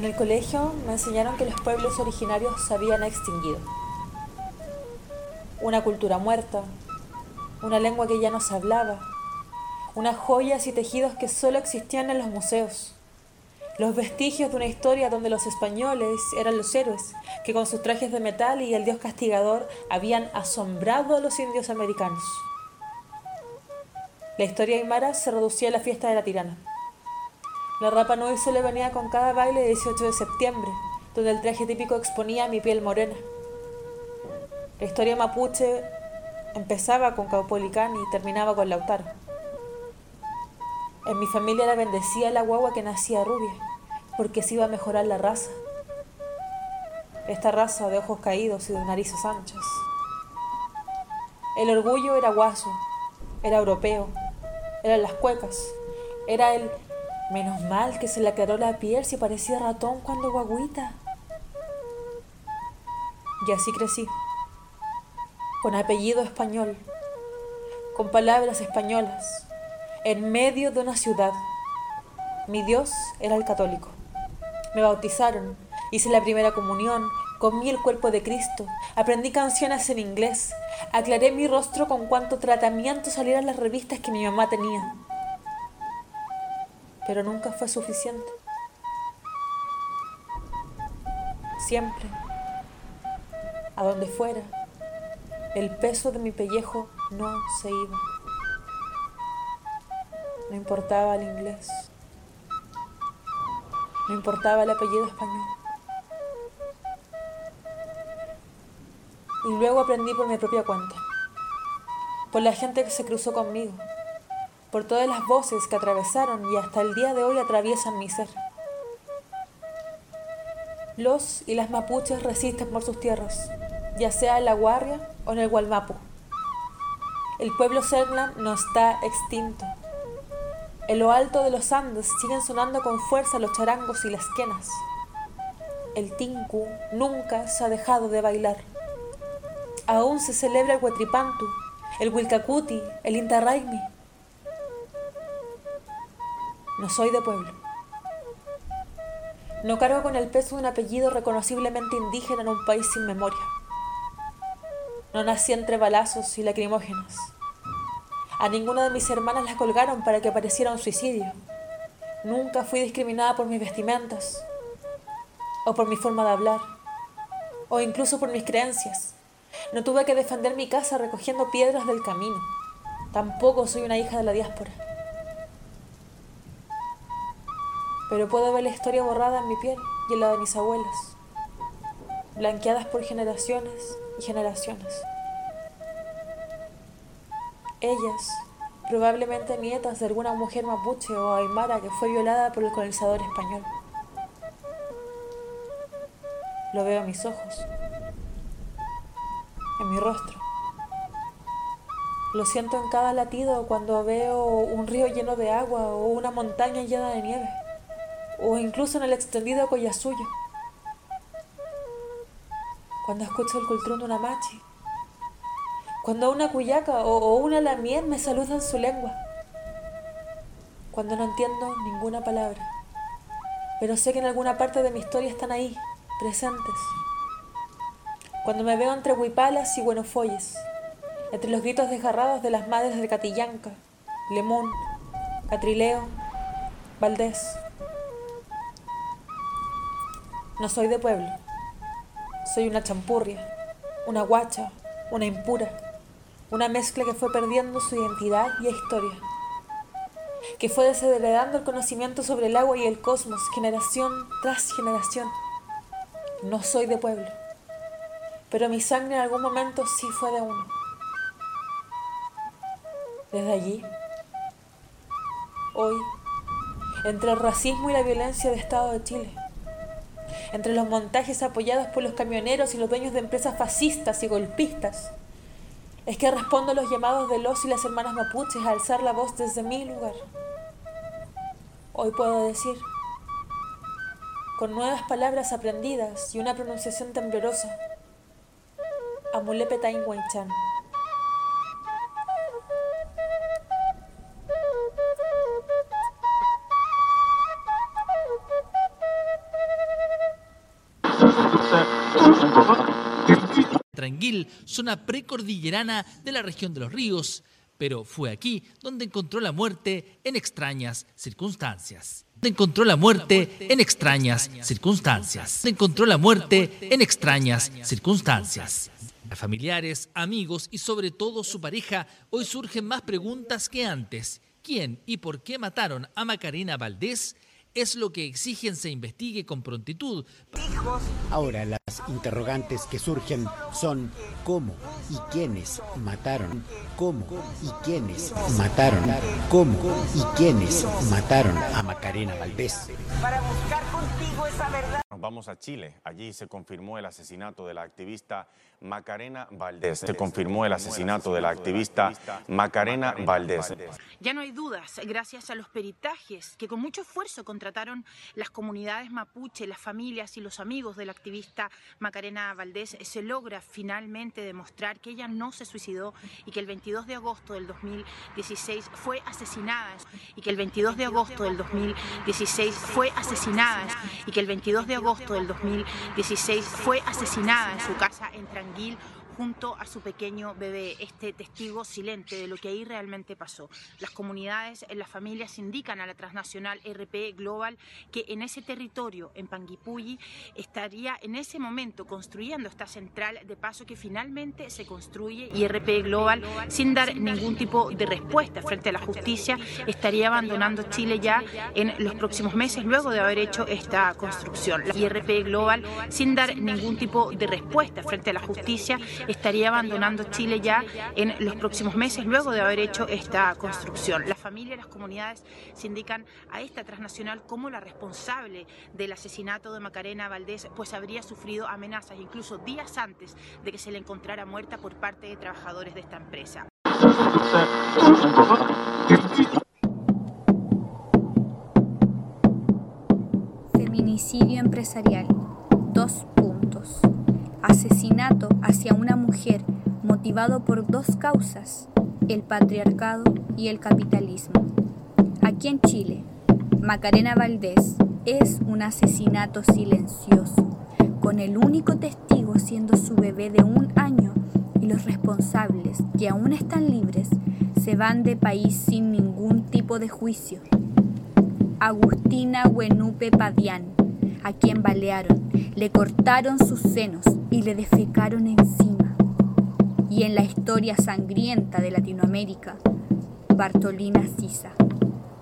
En el colegio me enseñaron que los pueblos originarios se habían extinguido. Una cultura muerta, una lengua que ya no se hablaba, unas joyas y tejidos que solo existían en los museos, los vestigios de una historia donde los españoles eran los héroes, que con sus trajes de metal y el dios castigador habían asombrado a los indios americanos. La historia aymara se reducía a la fiesta de la tirana. La Rapa Nui le venía con cada baile de 18 de septiembre, donde el traje típico exponía mi piel morena. La historia mapuche empezaba con Caupolicán y terminaba con Lautaro. En mi familia la bendecía la guagua que nacía rubia, porque se iba a mejorar la raza. Esta raza de ojos caídos y de narices anchas. El orgullo era guaso, era europeo, eran las cuecas, era el Menos mal que se le aclaró la piel si parecía ratón cuando guaguita. Y así crecí, con apellido español, con palabras españolas, en medio de una ciudad. Mi Dios era el católico. Me bautizaron, hice la primera comunión, comí el cuerpo de Cristo, aprendí canciones en inglés, aclaré mi rostro con cuanto tratamiento salieran las revistas que mi mamá tenía pero nunca fue suficiente. Siempre, a donde fuera, el peso de mi pellejo no se iba. No importaba el inglés. No importaba el apellido español. Y luego aprendí por mi propia cuenta, por la gente que se cruzó conmigo, por todas las voces que atravesaron y hasta el día de hoy atraviesan mi ser. Los y las mapuches resisten por sus tierras, ya sea en la Guarria o en el Gualmapu. El pueblo Serlan no está extinto. En lo alto de los Andes siguen sonando con fuerza los charangos y las quenas. El tinku nunca se ha dejado de bailar. Aún se celebra el Huetripantu, el Wilcacuti, el Intarraimi, no soy de pueblo. No cargo con el peso de un apellido reconociblemente indígena en un país sin memoria. No nací entre balazos y lacrimógenos. A ninguna de mis hermanas las colgaron para que pareciera un suicidio. Nunca fui discriminada por mis vestimentas, o por mi forma de hablar, o incluso por mis creencias. No tuve que defender mi casa recogiendo piedras del camino. Tampoco soy una hija de la diáspora. Pero puedo ver la historia borrada en mi piel y en la de mis abuelas, blanqueadas por generaciones y generaciones. Ellas, probablemente nietas de alguna mujer mapuche o aymara que fue violada por el colonizador español. Lo veo en mis ojos, en mi rostro. Lo siento en cada latido cuando veo un río lleno de agua o una montaña llena de nieve o incluso en el extendido suyo Cuando escucho el cultrón de una machi, cuando una cuyaca o, una lamier me saludan su lengua, cuando no entiendo ninguna palabra, pero sé que en alguna parte de mi historia están ahí, presentes. Cuando me veo entre huipalas y buenofolles, entre los gritos desgarrados de las madres de Catillanca, Lemón, Catrileo, Valdés. No soy de pueblo. Soy una champurria, una guacha, una impura, una mezcla que fue perdiendo su identidad y historia, que fue desheredando el conocimiento sobre el agua y el cosmos generación tras generación. No soy de pueblo, pero mi sangre en algún momento sí fue de uno. Desde allí, hoy, entre el racismo y la violencia de Estado de Chile, entre los montajes apoyados por los camioneros y los dueños de empresas fascistas y golpistas. Es que respondo a los llamados de los y las hermanas mapuches a alzar la voz desde mi lugar. Hoy puedo decir, con nuevas palabras aprendidas y una pronunciación temblorosa, Amulepe Tain Tranquil, zona precordillerana de la región de los ríos, pero fue aquí donde encontró la muerte en extrañas circunstancias. Encontró la muerte en extrañas circunstancias. Encontró la muerte en extrañas circunstancias. A familiares, amigos y sobre todo su pareja, hoy surgen más preguntas que antes. ¿Quién y por qué mataron a Macarena Valdés? Es lo que exigen se investigue con prontitud. Ahora las interrogantes que surgen son cómo y quiénes mataron, cómo y quiénes mataron, cómo y quiénes mataron a Macarena Valdés. Para buscar contigo esa verdad. Vamos a Chile. Allí se confirmó el asesinato de la activista Macarena Valdés. Se confirmó el asesinato de la activista Macarena Valdés. Ya no hay dudas, gracias a los peritajes que con mucho esfuerzo contrataron las comunidades mapuche, las familias y los amigos de la activista Macarena Valdés, se logra finalmente demostrar que ella no se suicidó y que el 22 de agosto del 2016 fue asesinada y que el 22 de agosto del 2016 fue asesinada y que el 22 de agosto del 2016 fue asesinada en su casa en Tranquilidad junto a su pequeño bebé, este testigo silente de lo que ahí realmente pasó. Las comunidades, las familias indican a la transnacional RP Global que en ese territorio, en Panguipulli, estaría en ese momento construyendo esta central de paso que finalmente se construye y RP Global, sin dar ningún tipo de respuesta frente a la justicia, estaría abandonando Chile ya en los próximos meses luego de haber hecho esta construcción. La IRP Global, sin dar ningún tipo de respuesta frente a la justicia, estaría abandonando Chile ya en los próximos meses luego de haber hecho esta construcción. La familia y las comunidades se indican a esta transnacional como la responsable del asesinato de Macarena Valdés, pues habría sufrido amenazas incluso días antes de que se le encontrara muerta por parte de trabajadores de esta empresa. Feminicidio empresarial. Dos puntos asesinato hacia una mujer motivado por dos causas, el patriarcado y el capitalismo. Aquí en Chile, Macarena Valdés es un asesinato silencioso, con el único testigo siendo su bebé de un año y los responsables, que aún están libres, se van de país sin ningún tipo de juicio. Agustina Huenupe Padián, a quien balearon, le cortaron sus senos y le defecaron encima. Y en la historia sangrienta de Latinoamérica, Bartolina Sisa,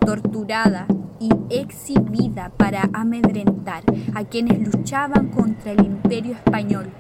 torturada y exhibida para amedrentar a quienes luchaban contra el imperio español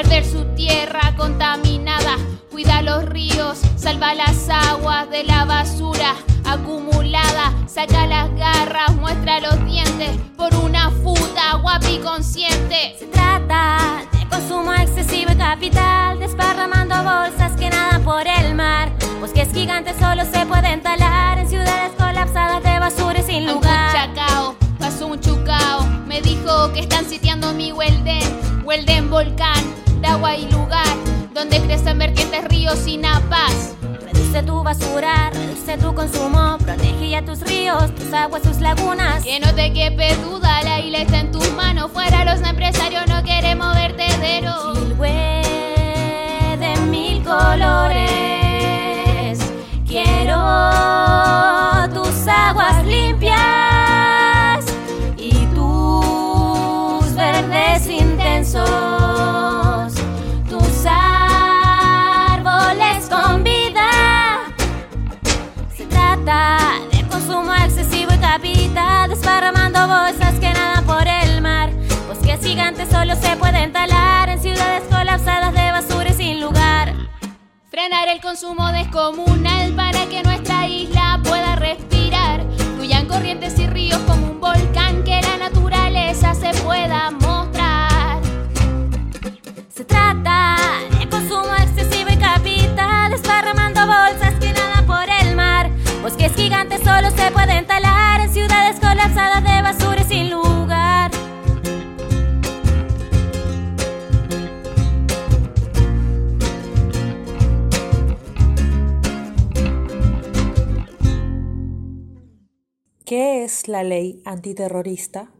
al ver su tierra contaminada. Cuida los ríos, salva las aguas de la basura acumulada, saca las garras, muestra los dientes por una futa guapi consciente. Se trata de consumo excesivo y capital, desparramando bolsas que nadan por el mar. Bosques gigantes solo se pueden talar en ciudades colapsadas de basura y sin lugar. Chacao, pasó un chucao, me dijo que están sitiando mi Huelden, Huelden volcán, de agua y lugar, donde crecen vertientes ríos sin paz. Reduce tu basura, reduce tu consumo, protege ya tus ríos, tus aguas, tus lagunas. Que no te quepe duda, la isla está en tus manos, fuera los empresarios no queremos vertedero. Chilhue de mil colores. Quiero tus aguas limpias y tus verdes intensos, consumo descomunal para que nuestra isla pueda respirar. Fluyan corrientes y ríos como un volcán que la naturaleza se pueda la ley antiterrorista?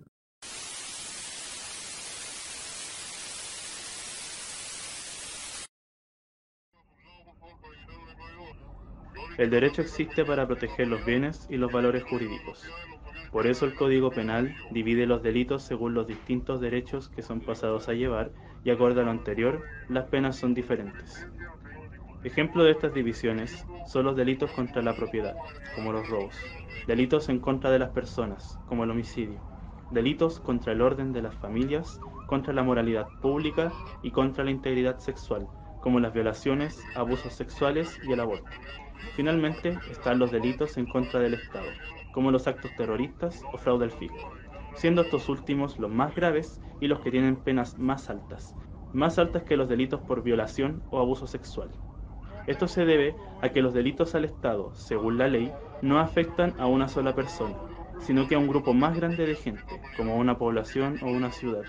El derecho existe para proteger los bienes y los valores jurídicos. Por eso el Código Penal divide los delitos según los distintos derechos que son pasados a llevar y acorde a lo anterior, las penas son diferentes. Ejemplo de estas divisiones son los delitos contra la propiedad, como los robos, delitos en contra de las personas, como el homicidio, delitos contra el orden de las familias, contra la moralidad pública y contra la integridad sexual, como las violaciones, abusos sexuales y el aborto. Finalmente están los delitos en contra del Estado, como los actos terroristas o fraude al fisco, siendo estos últimos los más graves y los que tienen penas más altas, más altas que los delitos por violación o abuso sexual. Esto se debe a que los delitos al Estado, según la ley, no afectan a una sola persona, sino que a un grupo más grande de gente, como una población o una ciudad.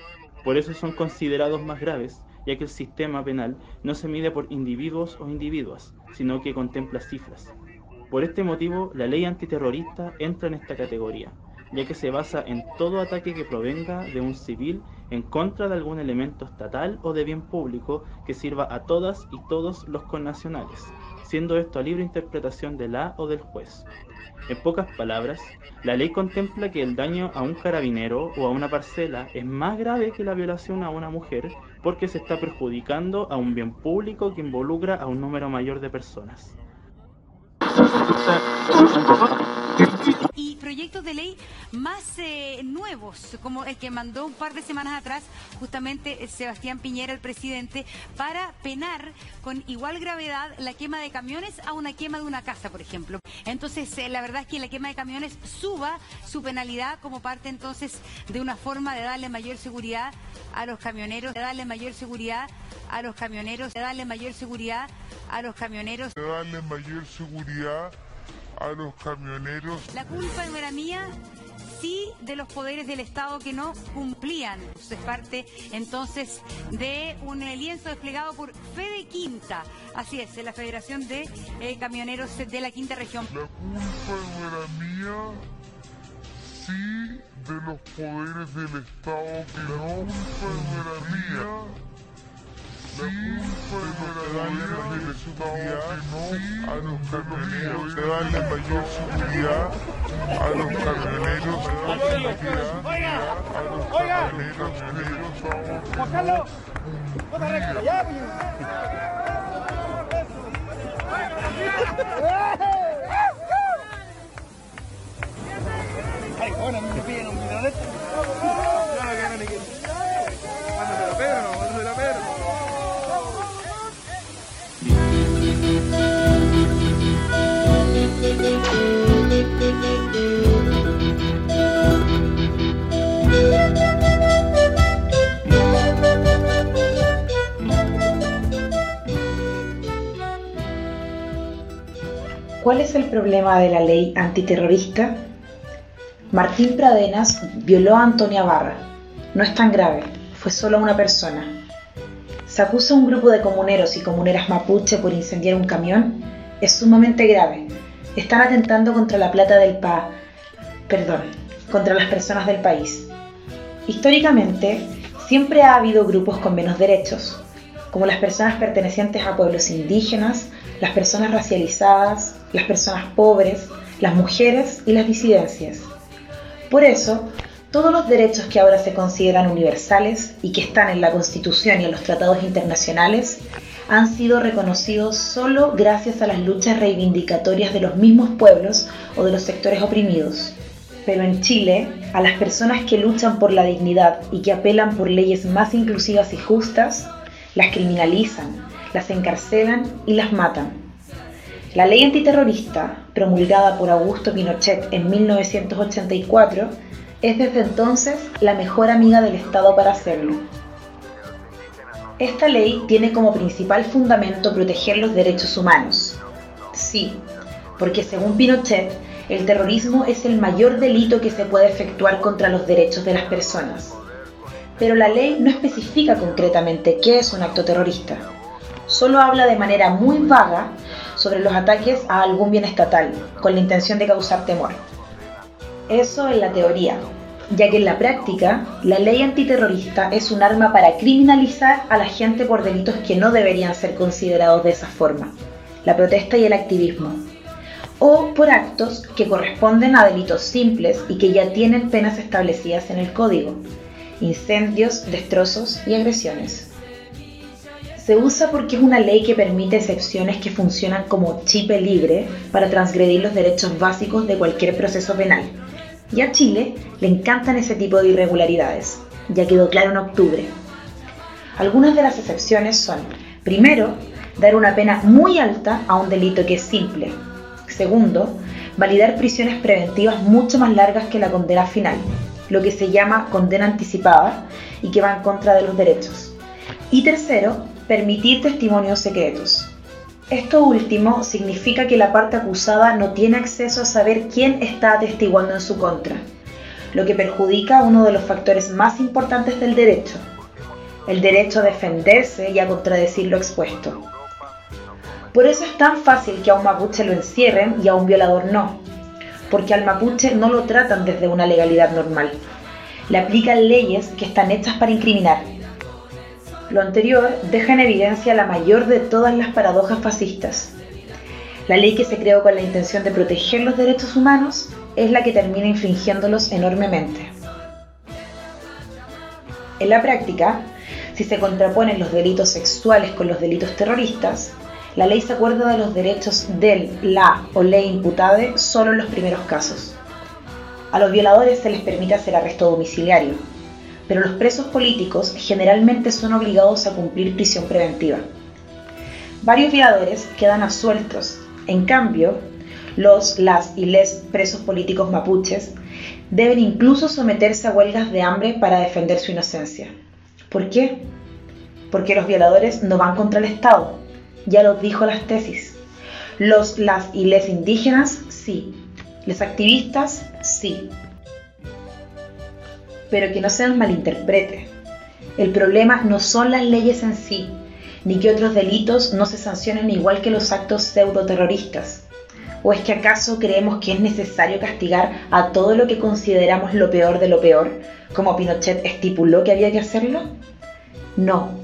Por eso son considerados más graves ya que el sistema penal no se mide por individuos o individuas, sino que contempla cifras. Por este motivo, la ley antiterrorista entra en esta categoría, ya que se basa en todo ataque que provenga de un civil en contra de algún elemento estatal o de bien público que sirva a todas y todos los connacionales, siendo esto a libre interpretación de la o del juez. En pocas palabras, la ley contempla que el daño a un carabinero o a una parcela es más grave que la violación a una mujer porque se está perjudicando a un bien público que involucra a un número mayor de personas proyectos de ley más eh, nuevos, como el que mandó un par de semanas atrás justamente eh, Sebastián Piñera, el presidente, para penar con igual gravedad la quema de camiones a una quema de una casa, por ejemplo. Entonces, eh, la verdad es que la quema de camiones suba su penalidad como parte entonces de una forma de darle mayor seguridad a los camioneros, de darle mayor seguridad a los camioneros, de darle mayor seguridad a los camioneros. De darle mayor seguridad a los camioneros. La culpa no era mía, sí de los poderes del Estado que no cumplían. Es parte entonces de un lienzo desplegado por Fede Quinta. Así es, la Federación de eh, Camioneros de la Quinta Región. La culpa no era mía, sí de los poderes del Estado que no, culpa no era mía la culpa de darle mayor seguridad a los camioneros, de darle mayor seguridad a los camioneros, a los camioneros, Juan Carlos, ya, Ay, bueno, me piden un video de esto. ¿Cuál es el problema de la ley antiterrorista? Martín Pradenas violó a Antonia Barra. No es tan grave, fue solo una persona. Se acusa a un grupo de comuneros y comuneras mapuche por incendiar un camión. Es sumamente grave. Están atentando contra la plata del PA. Perdón, contra las personas del país. Históricamente, siempre ha habido grupos con menos derechos, como las personas pertenecientes a pueblos indígenas, las personas racializadas, las personas pobres, las mujeres y las disidencias. Por eso, todos los derechos que ahora se consideran universales y que están en la Constitución y en los tratados internacionales han sido reconocidos solo gracias a las luchas reivindicatorias de los mismos pueblos o de los sectores oprimidos. Pero en Chile, a las personas que luchan por la dignidad y que apelan por leyes más inclusivas y justas, las criminalizan, las encarcelan y las matan. La ley antiterrorista, promulgada por Augusto Pinochet en 1984, es desde entonces la mejor amiga del Estado para hacerlo. Esta ley tiene como principal fundamento proteger los derechos humanos. Sí, porque según Pinochet, el terrorismo es el mayor delito que se puede efectuar contra los derechos de las personas. Pero la ley no especifica concretamente qué es un acto terrorista. Solo habla de manera muy vaga sobre los ataques a algún bien estatal, con la intención de causar temor. Eso en la teoría, ya que en la práctica la ley antiterrorista es un arma para criminalizar a la gente por delitos que no deberían ser considerados de esa forma, la protesta y el activismo, o por actos que corresponden a delitos simples y que ya tienen penas establecidas en el código, incendios, destrozos y agresiones. Se usa porque es una ley que permite excepciones que funcionan como chipe libre para transgredir los derechos básicos de cualquier proceso penal. Y a Chile le encantan ese tipo de irregularidades, ya quedó claro en octubre. Algunas de las excepciones son, primero, dar una pena muy alta a un delito que es simple. Segundo, validar prisiones preventivas mucho más largas que la condena final, lo que se llama condena anticipada y que va en contra de los derechos. Y tercero, permitir testimonios secretos. Esto último significa que la parte acusada no tiene acceso a saber quién está atestiguando en su contra, lo que perjudica uno de los factores más importantes del derecho, el derecho a defenderse y a contradecir lo expuesto. Por eso es tan fácil que a un mapuche lo encierren y a un violador no, porque al mapuche no lo tratan desde una legalidad normal. Le aplican leyes que están hechas para incriminar, lo anterior deja en evidencia la mayor de todas las paradojas fascistas. La ley que se creó con la intención de proteger los derechos humanos es la que termina infringiéndolos enormemente. En la práctica, si se contraponen los delitos sexuales con los delitos terroristas, la ley se acuerda de los derechos del, la o ley imputada solo en los primeros casos. A los violadores se les permite hacer arresto domiciliario, pero los presos políticos generalmente son obligados a cumplir prisión preventiva. Varios violadores quedan asueltos. En cambio, los, las y les presos políticos mapuches deben incluso someterse a huelgas de hambre para defender su inocencia. ¿Por qué? Porque los violadores no van contra el Estado, ya lo dijo las tesis. Los, las y les indígenas, sí. Los activistas, sí pero que no se nos malinterprete. El problema no son las leyes en sí, ni que otros delitos no se sancionen igual que los actos pseudo-terroristas. ¿O es que acaso creemos que es necesario castigar a todo lo que consideramos lo peor de lo peor, como Pinochet estipuló que había que hacerlo? No.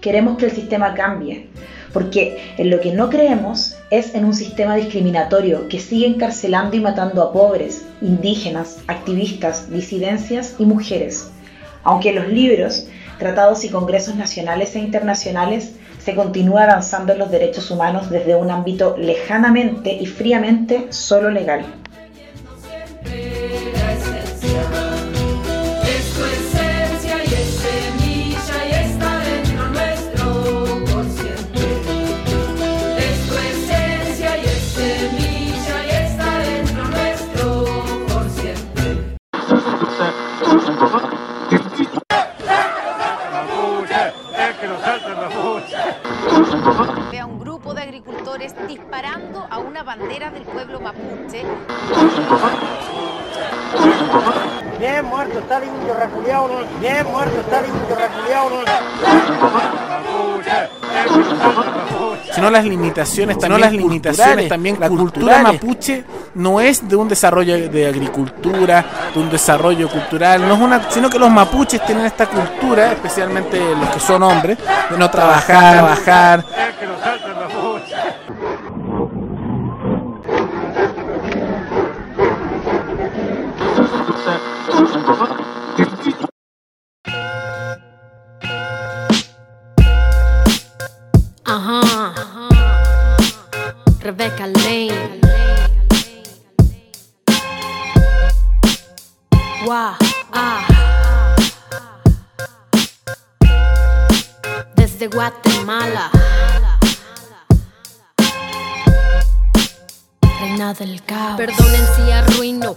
Queremos que el sistema cambie, porque en lo que no creemos es en un sistema discriminatorio que sigue encarcelando y matando a pobres, indígenas, activistas, disidencias y mujeres. Aunque en los libros, tratados y congresos nacionales e internacionales se continúa avanzando en los derechos humanos desde un ámbito lejanamente y fríamente solo legal. Las limitaciones, también las limitaciones también la cultura mapuche no es de un desarrollo de agricultura, de un desarrollo cultural, no es una, sino que los mapuches tienen esta cultura, especialmente los que son hombres, de no trabajar, trabajar. Rebecca Lane. Wow, ah. Desde Guatemala. Reina del caos. Perdonen si arruino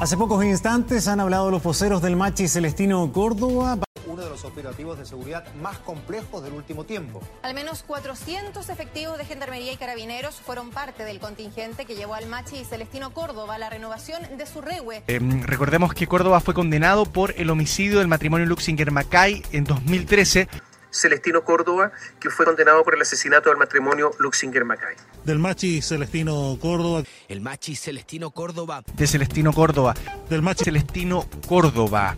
Hace pocos instantes han hablado los voceros del Machi Celestino Córdoba. Uno de los operativos de seguridad más complejos del último tiempo. Al menos 400 efectivos de Gendarmería y Carabineros fueron parte del contingente que llevó al Machi Celestino Córdoba a la renovación de su regue. Eh, recordemos que Córdoba fue condenado por el homicidio del matrimonio Luxinger-Macay en 2013. Celestino Córdoba, que fue condenado por el asesinato del matrimonio Luxinger-Macay. Del Machi Celestino Córdoba. El Machi Celestino Córdoba. De Celestino Córdoba. Del Machi Celestino Córdoba.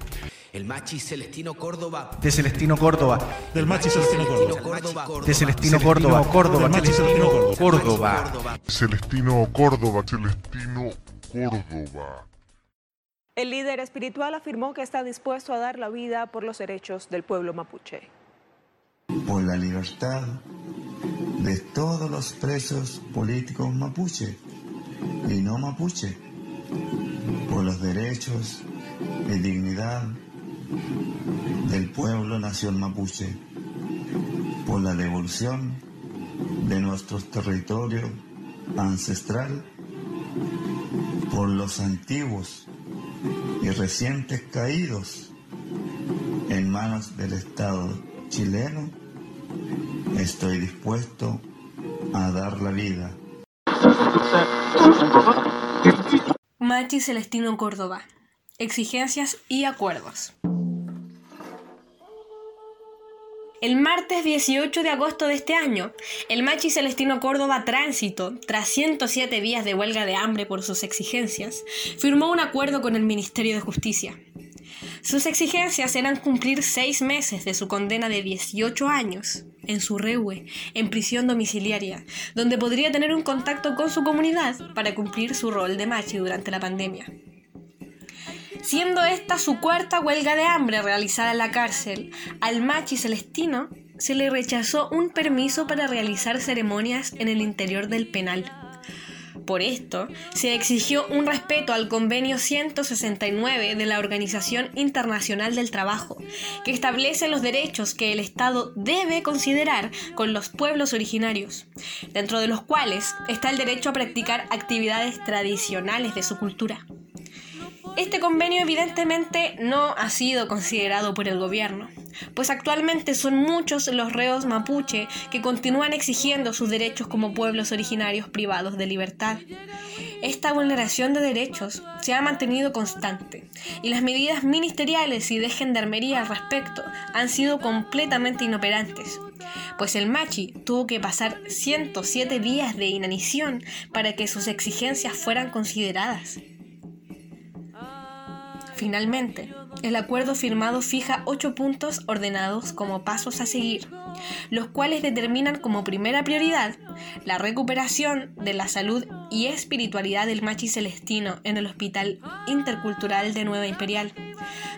El Machi Celestino Córdoba. De Celestino Córdoba. Del Machi Celestino Córdoba. De Celestino Córdoba. Córdoba. Celestino Córdoba. Celestino Córdoba. Celestino Córdoba. El líder espiritual afirmó que está dispuesto a dar la vida por los derechos del pueblo mapuche. Por la libertad de todos los presos políticos mapuche y no mapuche. Por los derechos y dignidad del pueblo nación mapuche. Por la devolución de nuestro territorio ancestral. Por los antiguos y recientes caídos en manos del Estado chileno, estoy dispuesto a dar la vida. Machi Celestino Córdoba. Exigencias y acuerdos. El martes 18 de agosto de este año, el Machi Celestino Córdoba Tránsito, tras 107 días de huelga de hambre por sus exigencias, firmó un acuerdo con el Ministerio de Justicia. Sus exigencias eran cumplir seis meses de su condena de 18 años en su reue, en prisión domiciliaria, donde podría tener un contacto con su comunidad para cumplir su rol de machi durante la pandemia. Siendo esta su cuarta huelga de hambre realizada en la cárcel, al machi celestino se le rechazó un permiso para realizar ceremonias en el interior del penal. Por esto, se exigió un respeto al Convenio 169 de la Organización Internacional del Trabajo, que establece los derechos que el Estado debe considerar con los pueblos originarios, dentro de los cuales está el derecho a practicar actividades tradicionales de su cultura. Este convenio evidentemente no ha sido considerado por el gobierno, pues actualmente son muchos los reos mapuche que continúan exigiendo sus derechos como pueblos originarios privados de libertad. Esta vulneración de derechos se ha mantenido constante y las medidas ministeriales y de gendarmería al respecto han sido completamente inoperantes, pues el Machi tuvo que pasar 107 días de inanición para que sus exigencias fueran consideradas. Finalmente, el acuerdo firmado fija ocho puntos ordenados como pasos a seguir, los cuales determinan como primera prioridad la recuperación de la salud y espiritualidad del machi celestino en el Hospital Intercultural de Nueva Imperial,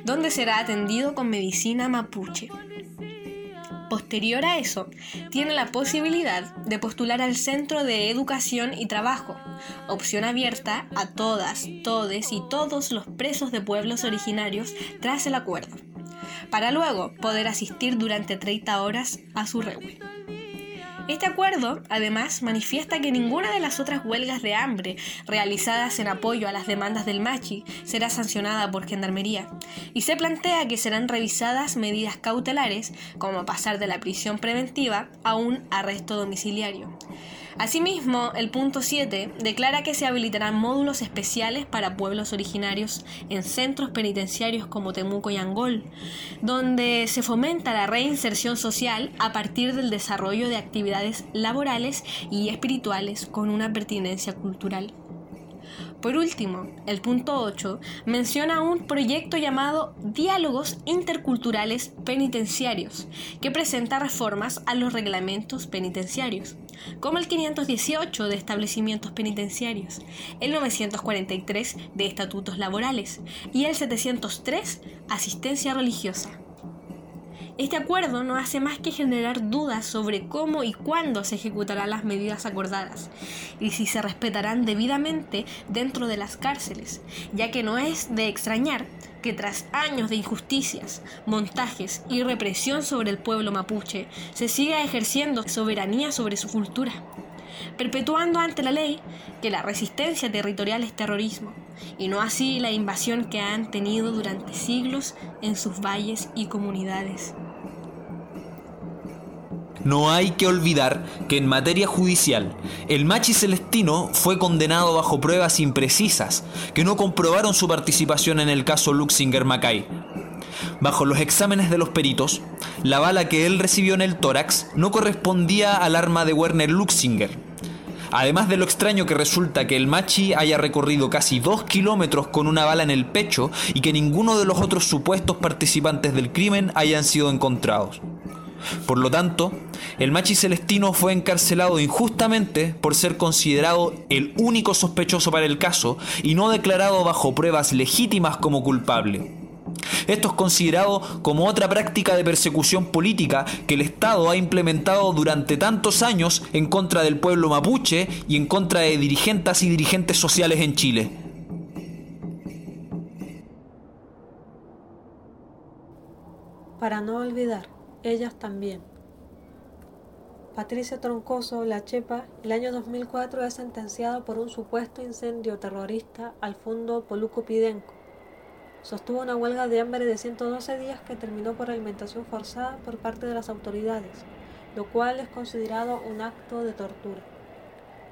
donde será atendido con medicina mapuche. Posterior a eso, tiene la posibilidad de postular al Centro de Educación y Trabajo, opción abierta a todas, todes y todos los presos de pueblos originarios tras el acuerdo, para luego poder asistir durante 30 horas a su reúne. Este acuerdo, además, manifiesta que ninguna de las otras huelgas de hambre realizadas en apoyo a las demandas del Machi será sancionada por Gendarmería, y se plantea que serán revisadas medidas cautelares, como pasar de la prisión preventiva a un arresto domiciliario. Asimismo, el punto 7 declara que se habilitarán módulos especiales para pueblos originarios en centros penitenciarios como Temuco y Angol, donde se fomenta la reinserción social a partir del desarrollo de actividades laborales y espirituales con una pertinencia cultural. Por último, el punto 8 menciona un proyecto llamado Diálogos Interculturales Penitenciarios, que presenta reformas a los reglamentos penitenciarios, como el 518 de establecimientos penitenciarios, el 943 de estatutos laborales y el 703 asistencia religiosa. Este acuerdo no hace más que generar dudas sobre cómo y cuándo se ejecutarán las medidas acordadas y si se respetarán debidamente dentro de las cárceles, ya que no es de extrañar que tras años de injusticias, montajes y represión sobre el pueblo mapuche, se siga ejerciendo soberanía sobre su cultura, perpetuando ante la ley que la resistencia territorial es terrorismo, y no así la invasión que han tenido durante siglos en sus valles y comunidades. No hay que olvidar que en materia judicial, el Machi Celestino fue condenado bajo pruebas imprecisas que no comprobaron su participación en el caso Luxinger Mackay. Bajo los exámenes de los peritos, la bala que él recibió en el tórax no correspondía al arma de Werner Luxinger. Además de lo extraño que resulta que el Machi haya recorrido casi dos kilómetros con una bala en el pecho y que ninguno de los otros supuestos participantes del crimen hayan sido encontrados. Por lo tanto, el Machi Celestino fue encarcelado injustamente por ser considerado el único sospechoso para el caso y no declarado bajo pruebas legítimas como culpable. Esto es considerado como otra práctica de persecución política que el Estado ha implementado durante tantos años en contra del pueblo mapuche y en contra de dirigentes y dirigentes sociales en Chile. Para no olvidar, ellas también. Patricia Troncoso, la Chepa, el año 2004 es sentenciada por un supuesto incendio terrorista al fondo Poluco Pidenco. Sostuvo una huelga de hambre de 112 días que terminó por alimentación forzada por parte de las autoridades, lo cual es considerado un acto de tortura.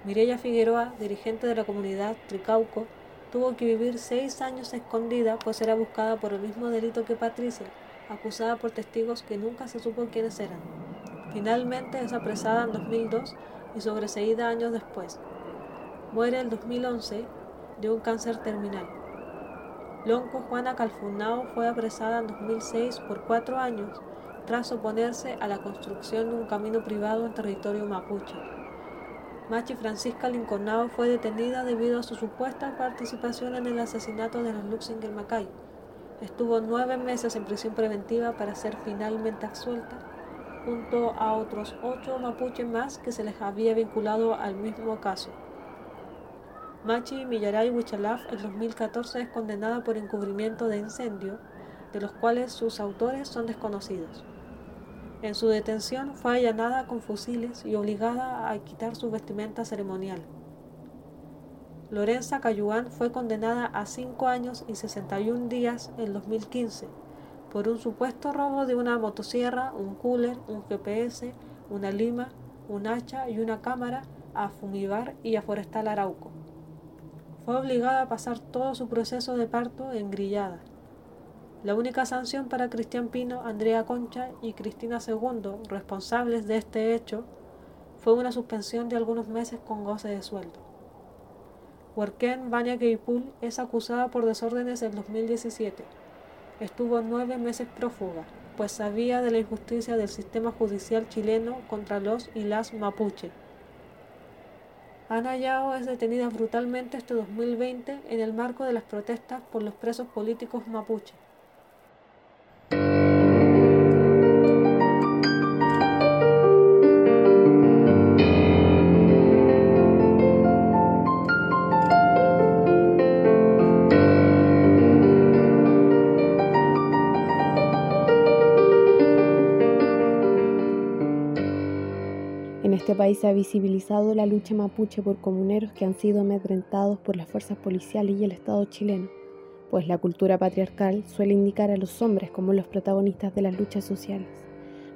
Mireya Figueroa, dirigente de la comunidad Tricauco, tuvo que vivir seis años escondida pues era buscada por el mismo delito que Patricia, acusada por testigos que nunca se supo quiénes eran. Finalmente es apresada en 2002 y sobreseída años después. Muere en 2011 de un cáncer terminal. Lonco Juana Calfunao fue apresada en 2006 por cuatro años tras oponerse a la construcción de un camino privado en territorio mapuche. Machi Francisca Lincolnao fue detenida debido a su supuesta participación en el asesinato de los Luxinger Macay. Estuvo nueve meses en prisión preventiva para ser finalmente absuelta junto a otros ocho mapuches más que se les había vinculado al mismo caso. Machi Millaray Huichalaf en 2014 es condenada por encubrimiento de incendio, de los cuales sus autores son desconocidos. En su detención fue allanada con fusiles y obligada a quitar su vestimenta ceremonial. Lorenza Cayuán fue condenada a cinco años y 61 días en 2015 por un supuesto robo de una motosierra, un cooler, un GPS, una lima, un hacha y una cámara a fumigar y a forestal Arauco. Fue obligada a pasar todo su proceso de parto en grillada. La única sanción para Cristian Pino, Andrea Concha y Cristina II, responsables de este hecho, fue una suspensión de algunos meses con goce de sueldo. Huerquén Bania Keipul es acusada por desórdenes en 2017 estuvo nueve meses prófuga, pues sabía de la injusticia del sistema judicial chileno contra los y las mapuche. Ana Yao es detenida brutalmente este 2020 en el marco de las protestas por los presos políticos mapuche. Se ha visibilizado la lucha mapuche por comuneros que han sido amedrentados por las fuerzas policiales y el Estado chileno, pues la cultura patriarcal suele indicar a los hombres como los protagonistas de las luchas sociales,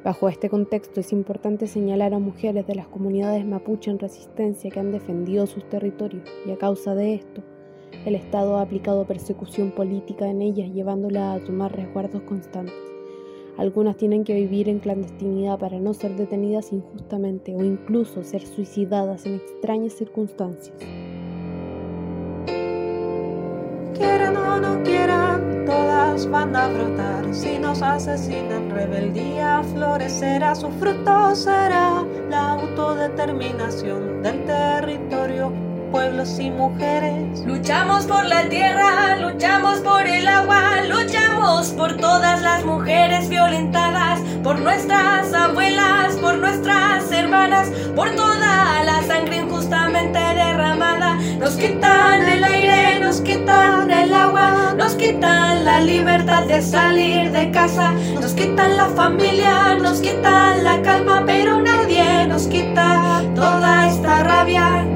Bajo este contexto es importante señalar a mujeres de las comunidades mapuche en resistencia que han defendido sus territorios y a causa de esto, el Estado ha aplicado persecución política en ellas llevándolas a tomar resguardos constantes. Algunas tienen que vivir en clandestinidad para no ser detenidas injustamente o incluso ser suicidadas en extrañas circunstancias. Quieran o no quieran, todas van a brotar. Si nos asesinan, rebeldía florecerá. Su fruto será la autodeterminación del territorio pueblos y mujeres. Luchamos por la tierra, luchamos por el agua, luchamos por todas las mujeres violentadas, por nuestras abuelas, por nuestras hermanas, por toda la sangre injustamente derramada. Nos quitan el aire, nos quitan el agua, nos quitan la libertad de salir de casa, nos quitan la familia, nos quitan la calma, pero nadie nos quita toda esta rabia